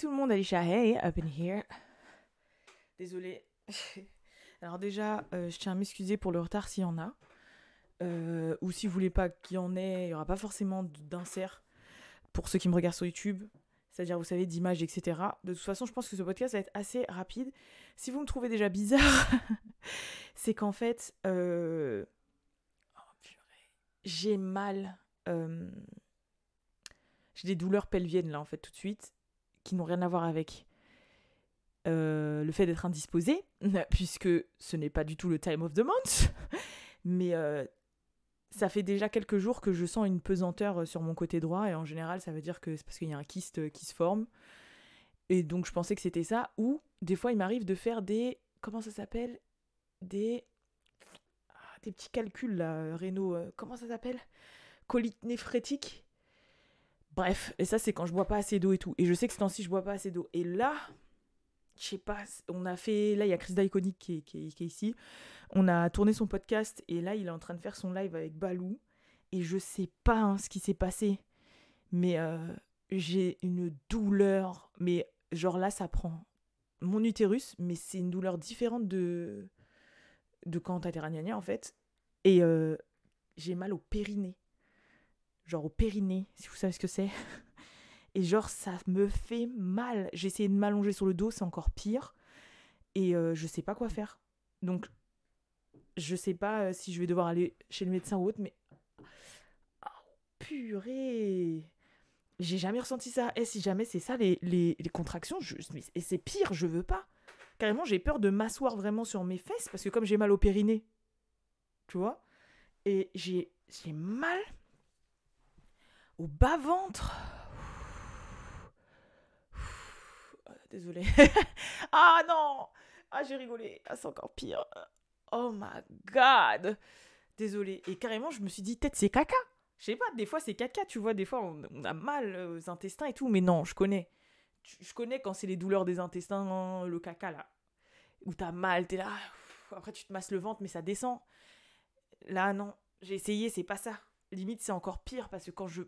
tout le monde, Alicia, hey, up in here. Désolée. Alors déjà, euh, je tiens à m'excuser pour le retard s'il y en a. Euh, ou si vous voulez pas qu'il y en ait, il n'y aura pas forcément d'insert pour ceux qui me regardent sur YouTube. C'est-à-dire, vous savez, d'images, etc. De toute façon, je pense que ce podcast va être assez rapide. Si vous me trouvez déjà bizarre, c'est qu'en fait, euh, oh, j'ai mal. J'ai des douleurs pelviennes, là, en fait, tout de suite, qui n'ont rien à voir avec euh, le fait d'être indisposé, puisque ce n'est pas du tout le time of the month, mais euh, ça fait déjà quelques jours que je sens une pesanteur euh, sur mon côté droit, et en général, ça veut dire que c'est parce qu'il y a un kyste qui se forme. Et donc, je pensais que c'était ça, ou des fois, il m'arrive de faire des. Comment ça s'appelle? Des. Ah, des petits calculs, là, Renault. comment ça s'appelle? Colite néphrétique. Bref, et ça, c'est quand je bois pas assez d'eau et tout. Et je sais que ce temps-ci, je bois pas assez d'eau. Et là, je sais pas, on a fait, là il y a Chris Daiconic qui est, qui, ici, on a tourné son podcast et là il est en train de faire son live avec Balou. Et je sais pas hein, ce qui s'est passé, mais euh, j'ai une douleur, mais genre là ça prend mon utérus, mais c'est une douleur différente de, de quand t'as des en fait, et euh, j'ai mal au périnée, genre au périnée, si vous savez ce que c'est. Et genre, ça me fait mal. J'ai essayé de m'allonger sur le dos, c'est encore pire. Et euh, je sais pas quoi faire. Donc, je sais pas euh, si je vais devoir aller chez le médecin ou autre, mais. Oh, purée! J'ai jamais ressenti ça. Et si jamais c'est ça, les, les, contractions, et c'est pire, je veux pas. Carrément, j'ai peur de m'asseoir vraiment sur mes fesses parce que comme j'ai mal au périnée, tu vois, et j'ai mal au bas-ventre. Désolée. ah non Ah, j'ai rigolé. Ah, c'est encore pire. Oh my god Désolée. Et carrément, je me suis dit, peut-être c'est caca. Je sais pas, des fois c'est caca, tu vois. Des fois, on, a mal aux intestins et tout. Mais non, je connais. Je connais quand c'est les douleurs des intestins, le caca là. Où t'as mal, t'es là. Après, tu te masses le ventre, mais ça descend. Là, non. J'ai essayé, c'est pas ça. Limite, c'est encore pire parce que quand je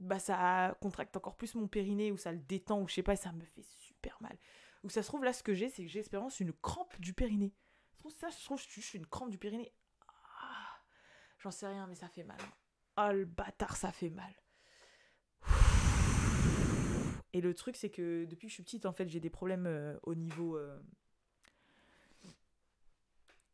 bah ça contracte encore plus mon périnée ou ça le détend ou je sais pas, ça me fait super mal. Ou ça se trouve là ce que j'ai c'est que j'ai espérance une crampe du périnée. Je trouve ça, je suis une crampe du périnée. Ah, J'en sais rien mais ça fait mal. Oh le bâtard ça fait mal. Et le truc c'est que depuis que je suis petite en fait j'ai des problèmes euh, au niveau euh,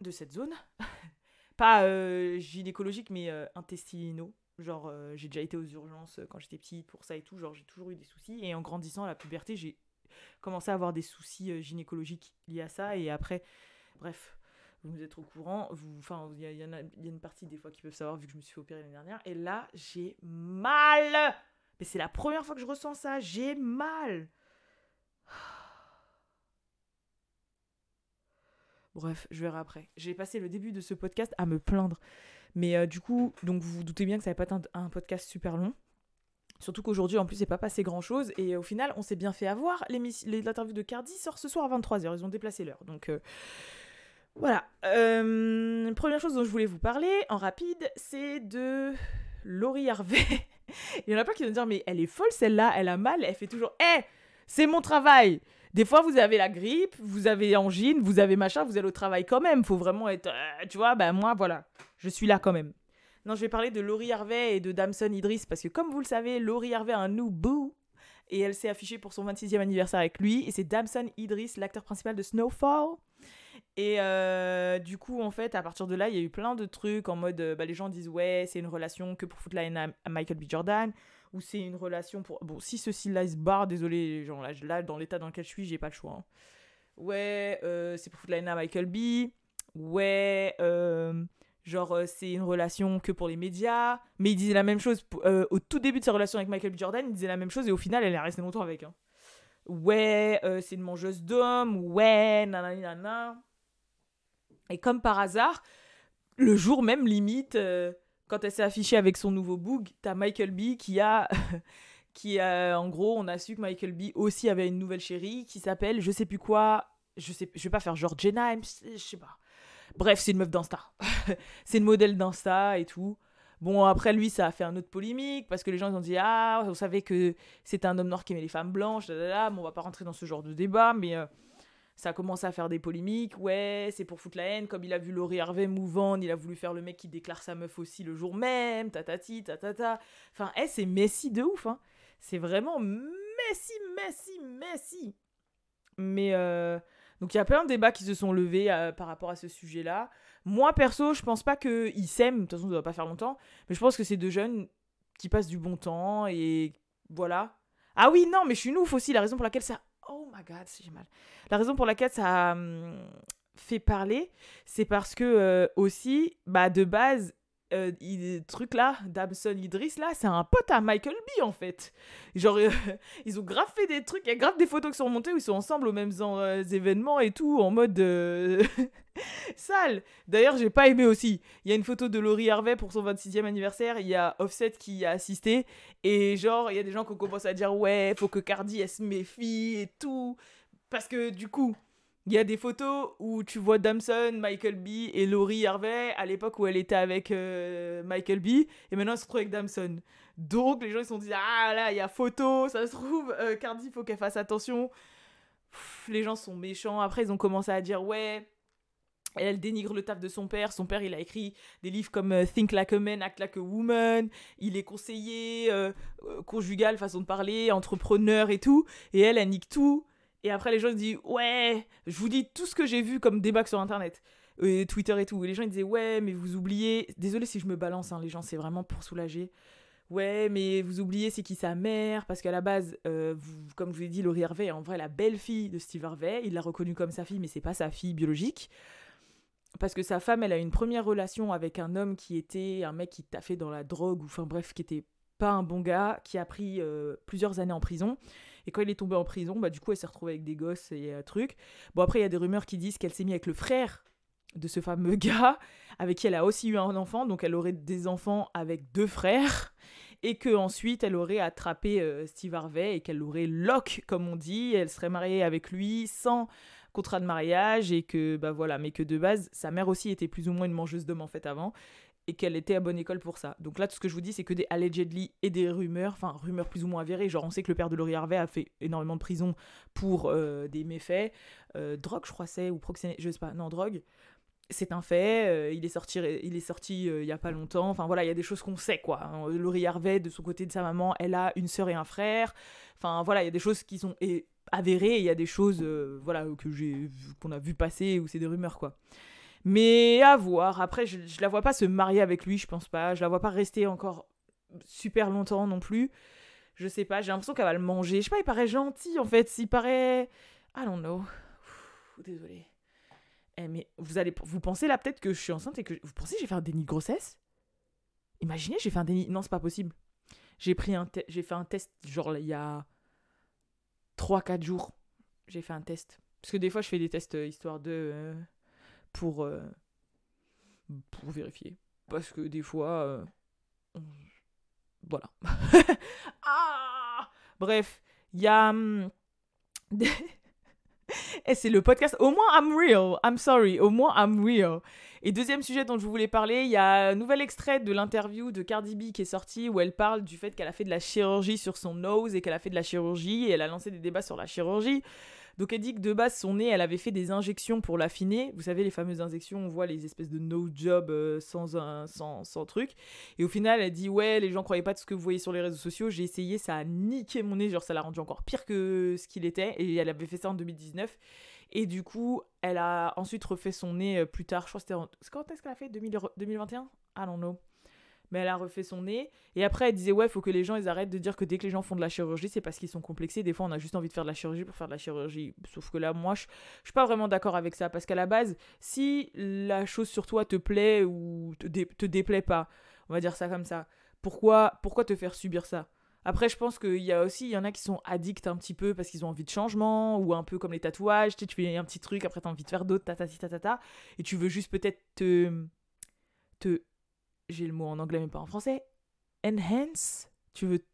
de cette zone. Pas euh, gynécologique mais intestinaux Genre, euh, j'ai déjà été aux urgences euh, quand j'étais petite pour ça et tout. Genre, j'ai toujours eu des soucis. Et en grandissant à la puberté, j'ai commencé à avoir des soucis euh, gynécologiques liés à ça. Et après, bref, vous êtes au courant. Enfin, il y, y, a une partie des fois qui peuvent savoir vu que je me suis opérer l'année dernière. Et là, j'ai mal. Mais c'est la première fois que je ressens ça. J'ai mal. Bref, je verrai après. J'ai passé le début de ce podcast à me plaindre mais euh, du coup, donc vous vous doutez bien que ça va pas être un, podcast super long. Surtout qu'aujourd'hui, en plus, c'est pas passé grand chose. Et au final, on s'est bien fait avoir. L'interview de Cardi sort ce soir à 23h. Ils ont déplacé l'heure. Donc euh, voilà. Euh, première chose dont je voulais vous parler en rapide, c'est de Laurie Harvey. Il y en a pas qui vont dire, mais elle est folle celle-là, elle a mal, elle fait toujours Eh, c'est mon travail des fois, vous avez la grippe, vous avez angine, vous avez machin, vous allez au travail quand même. Faut vraiment être. Euh, tu vois, ben moi, voilà. Je suis là quand même. Non, je vais parler de Laurie Harvey et de Damson Idris parce que, comme vous le savez, Laurie Harvey a un new boo et elle s'est affichée pour son 26e anniversaire avec lui. Et c'est Damson Idris, l'acteur principal de Snowfall. Et euh, du coup, en fait, à partir de là, il y a eu plein de trucs en mode, euh, bah, les gens disent ouais, c'est une relation que pour foutre la haine à Michael B. Jordan ou c'est une relation pour. Bon, si ceci là se barre, désolé, genre là, là dans l'état dans lequel je suis, j'ai pas le choix. Hein. Ouais, euh, c'est pour foutre la haine à Michael B. Ouais, genre c'est une relation que pour les médias. Mais il disait la même chose au tout début de sa relation avec Michael B. Jordan, il disait la même chose et au final, elle est restée longtemps avec. Hein. Ouais, c'est une mangeuse d'hommes. Ouais, nanana. Et comme par hasard, le jour même, limite quand elle s'est affichée avec son nouveau boog, t'as Michael B qui a. qui a, en gros, on a su que Michael B aussi avait une nouvelle chérie qui s'appelle je sais plus quoi. Je sais, je vais pas faire genre Jenna, je sais pas. Bref, c'est une meuf d'Insta. c'est une modèle d'Insta et tout. Bon, après, lui, ça a fait un autre polémique parce que les gens ils ont dit Ah, on savait que c'était un homme noir qui aimait les femmes blanches. Là, Bon, on va pas rentrer dans ce genre de débat, mais euh, ça a commencé à faire des polémiques. Ouais, c'est pour foutre la haine. Comme il a vu Laurie Harvey mouvant, il a voulu faire le mec qui déclare sa meuf aussi le jour même. Tatati, tatata. Enfin, hey, c'est Messi de ouf. Hein. C'est vraiment Messi, Messi, Messi. Mais. Euh, donc il y a plein de débats qui se sont levés euh, par rapport à ce sujet-là. Moi, perso, je pense pas qu'ils s'aiment, de toute façon, ça va pas faire longtemps, mais je pense que c'est deux jeunes qui passent du bon temps et voilà. Ah oui, non, mais je suis une ouf aussi, la raison pour laquelle ça. Oh my god, j'ai mal. La raison pour laquelle ça hum, fait parler, c'est parce que euh, aussi, bah, de base, euh, truc là, Damson Idris là, c'est un pote à Michael B en fait. Genre, euh, ils ont grave des trucs, il y a grave des photos qui sont remontées où ils sont ensemble aux mêmes euh, événements et tout, en mode sale. D'ailleurs, j'ai pas aimé aussi. Il y a une photo de Laurie Harvey pour son 26e anniversaire, il y a Offset qui a assisté, et genre, il y a des gens qui commencé à dire ouais, faut que Cardi elle se méfie et tout. Parce que du coup, il y a des photos où tu vois Damson, Michael B et Laurie Harvey à l'époque où elle était avec euh, Michael B et maintenant elle se retrouve avec Damson. Donc les gens ils se sont dit ah là il y a photo, ça se trouve euh, Cardi faut qu'elle fasse attention. les gens sont méchants. Après ils ont commencé à dire ouais elle dénigre le taf de son père. Son père, il a écrit des livres comme euh, Think Like a Man, Act Like a Woman. Il est conseiller conjugal, façon de parler, entrepreneur et tout. Et elle, elle nique tout. Et après, les gens disent Ouais, je vous dis tout ce que j'ai vu comme débat sur Internet, et Twitter et tout. Et les gens ils disaient Ouais, mais vous oubliez. Désolé si je me balance, hein, les gens, c'est vraiment pour soulager. Ouais, mais vous oubliez c'est qui sa mère, parce qu'à la base, euh, comme je vous ai dit, Laurie Harvey est en vrai la belle-fille de Steve Harvey. Il l'a reconnue comme sa fille, mais c'est pas sa fille biologique. Parce que sa femme, elle a une première relation avec un homme qui était un mec qui t'a fait dans la drogue, ou enfin bref, qui était pas un bon gars, qui a pris euh, plusieurs années en prison. Et quand il est tombé en prison, bah du coup, elle s'est retrouvée avec des gosses et un truc. Bon, après, il y a des rumeurs qui disent qu'elle s'est mise avec le frère de ce fameux gars, avec qui elle a aussi eu un enfant, donc elle aurait des enfants avec deux frères, et que ensuite elle aurait attrapé euh, Steve Harvey et qu'elle l'aurait lock, comme on dit, elle serait mariée avec lui sans contrat de mariage et que bah voilà mais que de base sa mère aussi était plus ou moins une mangeuse d'hommes en fait avant et qu'elle était à bonne école pour ça. Donc là, tout ce que je vous dis, c'est que des allegedly et des rumeurs, enfin rumeurs plus ou moins avérées. Genre, on sait que le père de Laurie Harvey a fait énormément de prison pour euh, des méfaits. Euh, drogue, je crois, c'est, ou proxéné, je sais pas, non, drogue. C'est un fait, euh, il est sorti, il est sorti il y a pas longtemps. Enfin voilà, il y a des choses qu'on sait quoi. Hein. Laurie Harvey, de son côté de sa maman, elle a une sœur et un frère. Enfin voilà, il y a des choses qui sont avérées il y a des choses voilà que j'ai qu'on a vu passer ou c'est des rumeurs quoi. Mais à voir. Après, je, je la vois pas se marier avec lui, je pense pas. Je la vois pas rester encore super longtemps non plus. Je sais pas, j'ai l'impression qu'elle va le manger. Je sais pas, il paraît gentil en fait. Il paraît. I don't know. désolé. Eh, mais vous allez vous pensez là peut-être que je suis enceinte et que vous pensez que j'ai fait un déni de grossesse? Imaginez, j'ai fait un déni. Non, c'est pas possible. J'ai pris j'ai fait un test genre il y a 3 4 jours. J'ai fait un test parce que des fois je fais des tests euh, histoire de euh, pour, euh, pour vérifier. Parce que des fois, voilà. ah Bref, il y a... Hum, Et c'est le podcast. Au moins, I'm real. I'm sorry. Au moins, I'm real. Et deuxième sujet dont je voulais parler, il y a un nouvel extrait de l'interview de Cardi B qui est sorti où elle parle du fait qu'elle a fait de la chirurgie sur son nose et qu'elle a fait de la chirurgie et elle a lancé des débats sur la chirurgie. Donc elle dit que de base, son nez, elle avait fait des injections pour l'affiner. Vous savez, les fameuses injections, on voit les espèces de no job euh, sans, sans, sans truc. Et au final, elle dit Ouais, les gens croyaient pas de ce que vous voyez sur les réseaux sociaux. J'ai essayé, ça a niqué mon nez. Genre, ça l'a rendu encore pire que ce qu'il était. Et elle avait fait ça en 2019. Et du coup, elle a ensuite refait son nez euh, plus tard. Je crois que c'était. Quand est-ce qu'elle a fait? 2021 I don't know mais elle a refait son nez. Et après, elle disait, ouais, faut que les gens ils arrêtent de dire que dès que les gens font de la chirurgie, c'est parce qu'ils sont complexés. Des fois, on a juste envie de faire de la chirurgie pour faire de la chirurgie. Sauf que là, moi, je, je suis pas vraiment d'accord avec ça. Parce qu'à la base, si la chose sur toi te plaît ou te, te déplaît pas, on va dire ça comme ça, pourquoi, pourquoi te faire subir ça? Après, je pense qu'il y a aussi, il y en a qui sont addicts un petit peu parce qu'ils ont envie de changement, ou un peu comme les tatouages, tu, sais, tu fais un petit truc, après tu as envie de faire d'autres, ta et tu veux juste peut-être te, te j'ai le mot en anglais mais pas en français, enhance, tu veux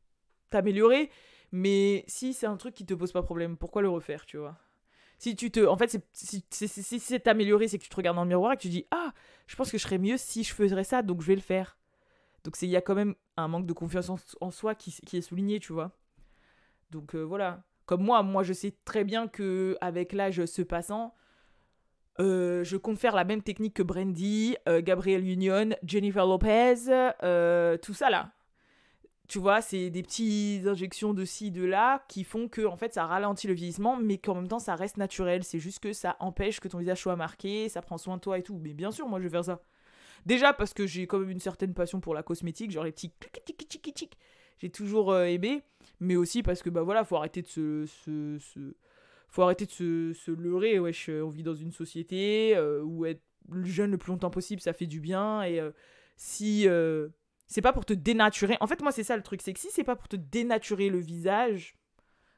t'améliorer, mais si c'est un truc qui te pose pas problème, pourquoi le refaire, tu vois? Si tu te en fait si, si, c'est t'améliorer c'est que tu te regardes dans le miroir et que tu dis ah je pense que je serais mieux si je faisais ça donc je vais le faire Donc il y a quand même un manque de confiance en, soi qui, qui, est souligné, tu vois. Donc euh, voilà. Comme moi, moi je sais très bien que avec l'âge se passant, euh, je compte faire la même technique que Brandy, euh, Gabrielle Union, Jennifer Lopez, tout ça là. Tu vois, c'est des petites injections de ci, de là, qui font que en fait ça ralentit le vieillissement, mais qu'en même temps ça reste naturel. C'est juste que ça empêche que ton visage soit marqué, ça prend soin de toi et tout. Mais bien sûr, moi je vais faire ça. Déjà parce que j'ai quand même une certaine passion pour la cosmétique, genre les petits j'ai toujours euh, aimé, mais aussi parce que bah voilà, faut arrêter de se, se, faut arrêter de se, se leurrer, wesh, on vit dans une société euh, où être jeune le plus longtemps possible, ça fait du bien et euh, si c'est pas pour te dénaturer. En fait, moi c'est ça le truc, c'est que si c'est pas pour te dénaturer le visage,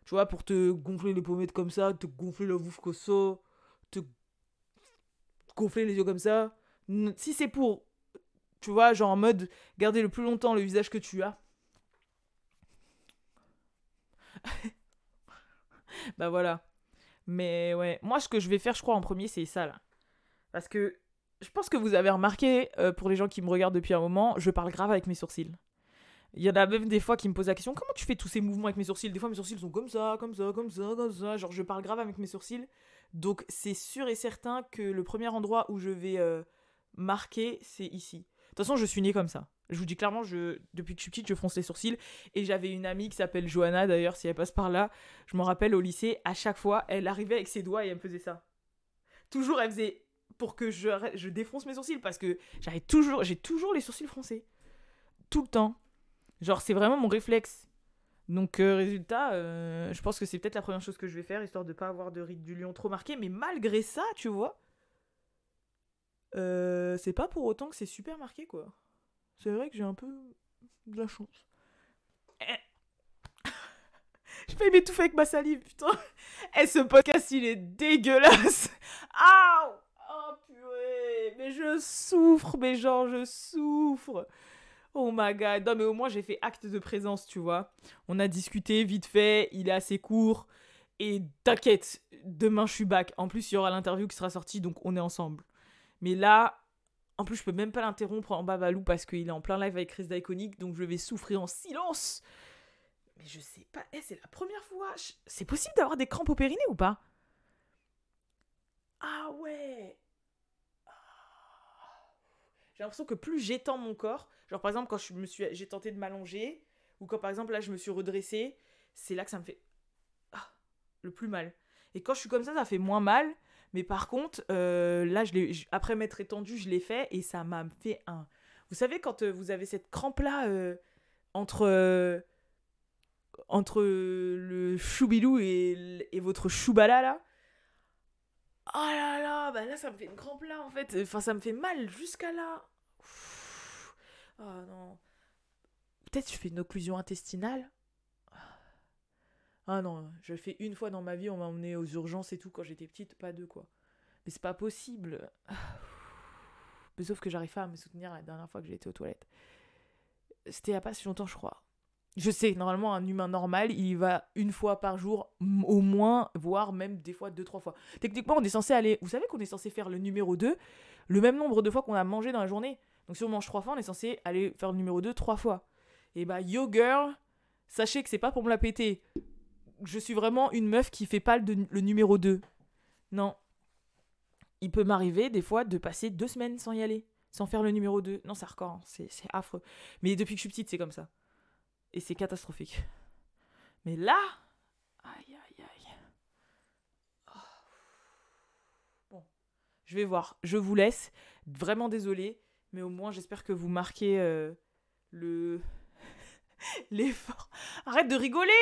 tu vois, pour te gonfler les pommettes comme ça, te gonfler bouche comme ça, te gonfler les yeux comme ça, si c'est pour, tu vois, genre en mode garder le plus longtemps le visage que tu as. bah voilà. Mais ouais, moi ce que je vais faire, je crois, en premier, c'est ça là. Parce que je pense que vous avez remarqué, euh, pour les gens qui me regardent depuis un moment, je parle grave avec mes sourcils. Il y en a même des fois qui me posent la question comment tu fais tous ces mouvements avec mes sourcils? Des fois mes sourcils sont comme ça, comme ça, comme ça, comme ça. Genre je parle grave avec mes sourcils. Donc c'est sûr et certain que le premier endroit où je vais euh, marqué, c'est ici. De toute façon, je suis née comme ça. Je vous dis clairement, depuis que je suis petite, je fronce les sourcils. Et j'avais une amie qui s'appelle Johanna, d'ailleurs, si elle passe par là. Je me rappelle au lycée, à chaque fois, elle arrivait avec ses doigts et elle me faisait ça. Toujours, elle faisait pour que je, je défonce mes sourcils parce que j'avais toujours, j'ai toujours les sourcils froncés. Tout le temps. Genre, c'est vraiment mon réflexe. Donc, euh, résultat, euh, je pense que c'est peut-être la première chose que je vais faire, histoire de pas avoir de ride du lion trop marqué. Mais malgré ça, tu vois, euh, c'est pas pour autant que c'est super marqué, quoi. C'est vrai que j'ai un peu de la chance. Je vais m'étouffer avec ma salive, putain. Et eh, ce podcast, il est dégueulasse. Ah Oh Mais je souffre, mais genre, je souffre. Oh my god. Non, mais au moins, j'ai fait acte de présence, tu vois. On a discuté vite fait, il est assez court. Et t'inquiète, demain, je suis back. En plus, il y aura l'interview qui sera sortie, donc on est ensemble. Mais là, en plus, je peux même pas l'interrompre en babalou parce qu'il est en plein live avec Chris d'Iconic, donc je vais souffrir en silence. Mais je sais pas, eh, c'est la première fois. C'est possible d'avoir des crampes au périnée ou pas? Ah ouais J'ai l'impression que plus j'étends mon corps, genre par exemple quand je me suis, j'ai tenté de m'allonger, ou quand par exemple là je me suis redressée, c'est là que ça me fait ah, le plus mal. Et quand je suis comme ça, ça fait moins mal, mais par contre, euh, là, je après m'être étendue, je l'ai fait et ça m'a fait un. Vous savez, quand euh, vous avez cette crampe-là euh, entre, entre le choubilou et, et votre choubala, là. Oh là là, bah là, ça me fait une crampe là, en fait. Enfin, ça me fait mal jusqu'à là. Oh non. Peut-être je fais une occlusion intestinale. Ah non, je fais une fois dans ma vie, on m'a emmené aux urgences et tout quand j'étais petite, pas deux quoi. Mais c'est pas possible. Mais sauf que j'arrive pas à me soutenir la dernière fois que j'ai été aux toilettes. C'était il y a pas si longtemps, je crois. Je sais, normalement, un humain normal, il y va une fois par jour, au moins, voire même des fois deux, trois fois. Techniquement, on est censé aller. Vous savez qu'on est censé faire le numéro 2 le même nombre de fois qu'on a mangé dans la journée. Donc si on mange trois fois, on est censé aller faire le numéro 2 trois fois. Et bah, yo girl, sachez que c'est pas pour me la péter je suis vraiment une meuf qui fait pas le, numéro 2. Non. Il peut m'arriver des fois de passer deux semaines sans y aller, sans faire le numéro 2. Non, c'est hardcore, hein. c'est affreux. Mais depuis que je suis petite, c'est comme ça. Et c'est catastrophique. Mais là, aïe aïe aïe. Oh. Bon, je vais voir. Je vous laisse. Vraiment désolé, mais au moins j'espère que vous marquez euh, l'effort. Arrête de rigoler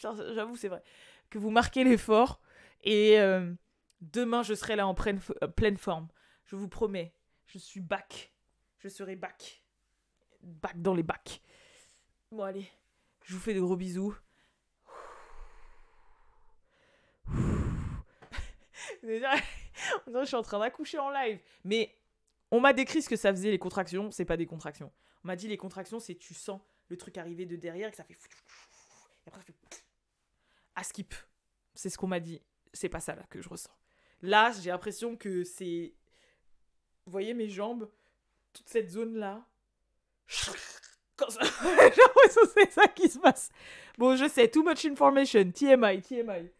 J'avoue, c'est vrai. Que vous marquez l'effort. Et euh, demain, je serai là en pleine, euh, pleine forme. Je vous promets. Je suis back. Je serai back. Back dans les bacs. Bon, allez. Je vous fais de gros bisous. je suis en train d'accoucher en live. Mais on m'a décrit ce que ça faisait les contractions. C'est pas des contractions. On m'a dit les contractions, c'est tu sens le truc arriver de derrière et que ça fait. Et après, ça fait. À skip. C'est ce qu'on m'a dit. C'est pas ça là que je ressens. Là, j'ai l'impression que c'est. Vous voyez mes jambes Toute cette zone là. L'impression que c'est ça qui se passe. Bon, je sais, too much information. TMI, TMI.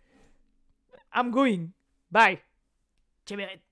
I'm going. Bye. Tchémérette.